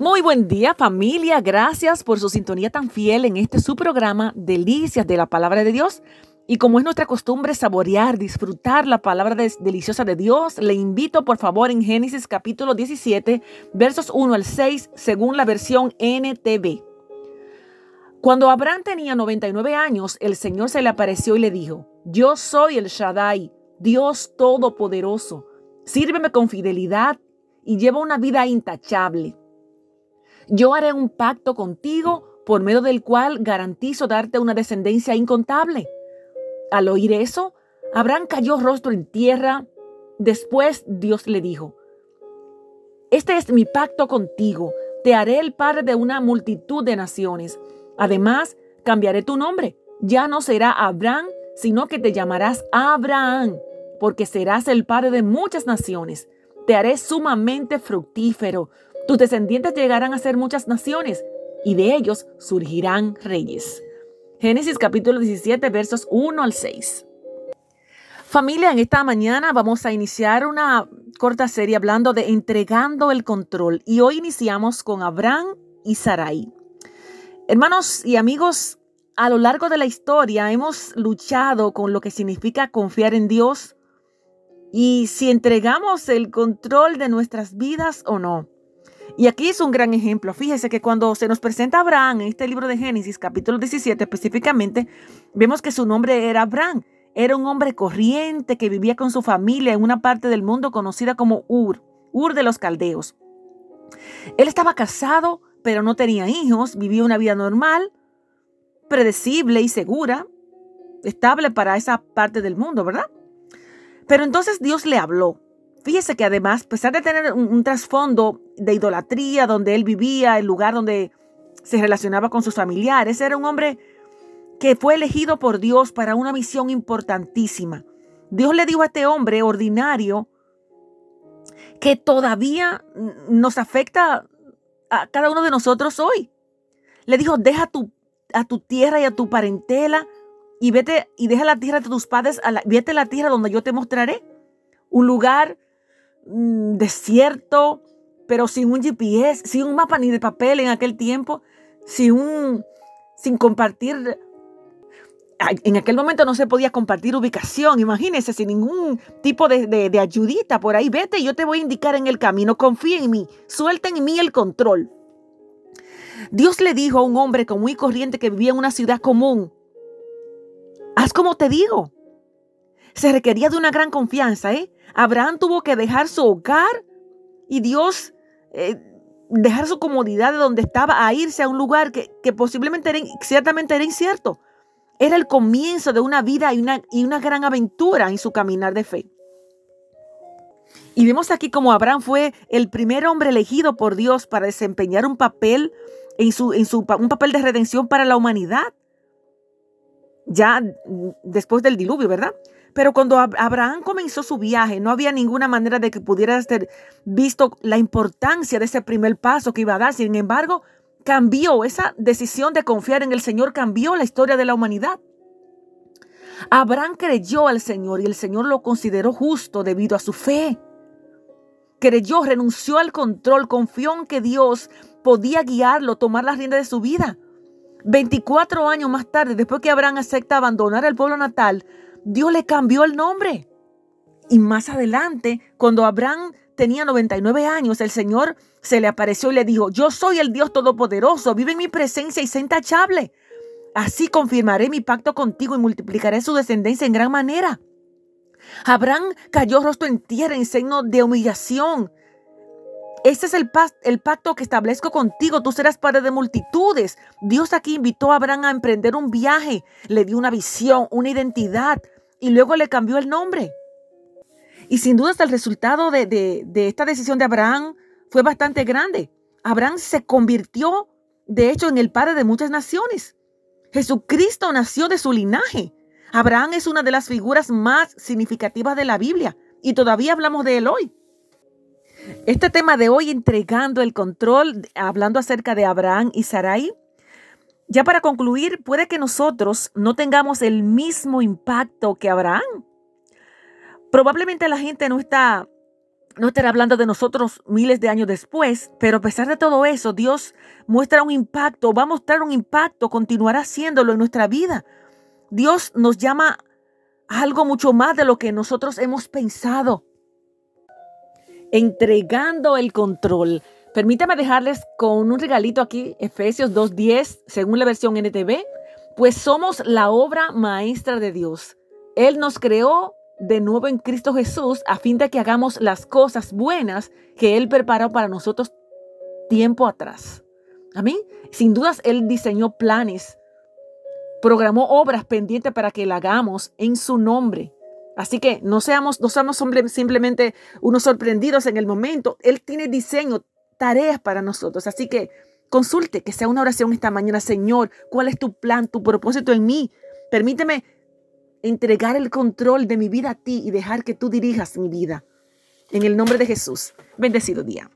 Muy buen día familia, gracias por su sintonía tan fiel en este su programa Delicias de la Palabra de Dios. Y como es nuestra costumbre saborear, disfrutar la palabra deliciosa de Dios, le invito por favor en Génesis capítulo 17, versos 1 al 6, según la versión NTV. Cuando Abraham tenía 99 años, el Señor se le apareció y le dijo, yo soy el Shaddai, Dios Todopoderoso. Sírveme con fidelidad y lleva una vida intachable. Yo haré un pacto contigo por medio del cual garantizo darte una descendencia incontable. Al oír eso, Abraham cayó rostro en tierra. Después Dios le dijo, Este es mi pacto contigo. Te haré el padre de una multitud de naciones. Además, cambiaré tu nombre. Ya no será Abraham, sino que te llamarás Abraham, porque serás el padre de muchas naciones. Te haré sumamente fructífero tus descendientes llegarán a ser muchas naciones y de ellos surgirán reyes. Génesis capítulo 17 versos 1 al 6. Familia, en esta mañana vamos a iniciar una corta serie hablando de entregando el control y hoy iniciamos con Abraham y Sarai. Hermanos y amigos, a lo largo de la historia hemos luchado con lo que significa confiar en Dios y si entregamos el control de nuestras vidas o no. Y aquí es un gran ejemplo. Fíjese que cuando se nos presenta Abraham en este libro de Génesis, capítulo 17 específicamente, vemos que su nombre era Abraham. Era un hombre corriente que vivía con su familia en una parte del mundo conocida como Ur, Ur de los Caldeos. Él estaba casado, pero no tenía hijos, vivía una vida normal, predecible y segura, estable para esa parte del mundo, ¿verdad? Pero entonces Dios le habló Fíjese que además, a pesar de tener un, trasfondo de idolatría donde él vivía, el lugar donde se relacionaba con sus familiares, era un hombre que fue elegido por Dios para una misión importantísima. Dios le dijo a este hombre ordinario que todavía nos afecta a cada uno de nosotros hoy. Le dijo, deja tu, a tu tierra y a tu parentela y vete y deja la tierra de tus padres, vete a la tierra donde yo te mostraré. Un lugar Mm, desierto, pero sin un GPS, sin un mapa ni de papel en aquel tiempo, sin sin compartir. En aquel momento no se podía compartir ubicación, imagínese, sin ningún tipo de, de, ayudita por ahí. Vete, yo te voy a indicar en el camino, confía en mí, suelta en mí el control. Dios le dijo a un hombre común y corriente que vivía en una ciudad común, haz como te digo. Se requería de una gran confianza, ¿eh? Abraham tuvo que dejar su hogar y Dios eh, dejar su comodidad de donde estaba a irse a un lugar que, posiblemente era, ciertamente era incierto. Era el comienzo de una vida y una, y una gran aventura en su caminar de fe. Y vemos aquí como Abraham fue el primer hombre elegido por Dios para desempeñar un papel en su, en su, un papel de redención para la humanidad. Ya después del diluvio, ¿verdad? Pero cuando Abraham comenzó su viaje, no había ninguna manera de que pudiera ser visto la importancia de ese primer paso que iba a dar. Sin embargo, cambió esa decisión de confiar en el Señor, cambió la historia de la humanidad. Abraham creyó al Señor y el Señor lo consideró justo debido a su fe. Creyó, renunció al control, confió en que Dios podía guiarlo, tomar las riendas de su vida. 24 años más tarde, después que Abraham acepta abandonar el pueblo natal, Dios le cambió el nombre. Y más adelante, cuando Abraham tenía 99 años, el Señor se le apareció y le dijo, yo soy el Dios Todopoderoso, vive en mi presencia y sé intachable. Así confirmaré mi pacto contigo y multiplicaré su descendencia en gran manera. Abraham cayó rostro en tierra en signo de humillación. Este es el, pacto que establezco contigo. Tú serás padre de multitudes. Dios aquí invitó a Abraham a emprender un viaje. Le dio una visión, una identidad y luego le cambió el nombre. Y sin duda el resultado de, de esta decisión de Abraham fue bastante grande. Abraham se convirtió, de hecho, en el padre de muchas naciones. Jesucristo nació de su linaje. Abraham es una de las figuras más significativas de la Biblia y todavía hablamos de él hoy. Este tema de hoy, entregando el control, hablando acerca de Abraham y Sarai, ya para concluir, puede que nosotros no tengamos el mismo impacto que Abraham. Probablemente la gente no está no estará hablando de nosotros miles de años después, pero a pesar de todo eso, Dios muestra un impacto, va a mostrar un impacto, continuará haciéndolo en nuestra vida. Dios nos llama a algo mucho más de lo que nosotros hemos pensado. Entregando el control. Permítame dejarles con un regalito aquí, Efesios 2.10, según la versión NTV, pues somos la obra maestra de Dios. Él nos creó de nuevo en Cristo Jesús a fin de que hagamos las cosas buenas que Él preparó para nosotros tiempo atrás. Amén. Sin dudas, Él diseñó planes, programó obras pendientes para que la hagamos en su nombre. Así que no seamos, no seamos simplemente unos sorprendidos en el momento. Él tiene diseño, tareas para nosotros. Así que consulte, que sea una oración esta mañana. Señor, ¿cuál es tu plan, tu propósito en mí? Permíteme entregar el control de mi vida a ti y dejar que tú dirijas mi vida. En el nombre de Jesús. Bendecido día.